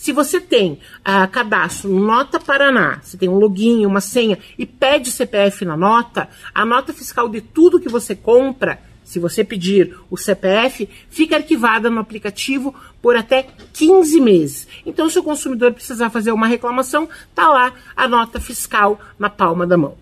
Se você tem uh, cadastro Nota Paraná, você tem um login, uma senha e pede CPF na nota, a nota fiscal de tudo que você compra, se você pedir o CPF, fica arquivada no aplicativo por até 15 meses. Então, se o consumidor precisar fazer uma reclamação, tá lá a nota fiscal na palma da mão.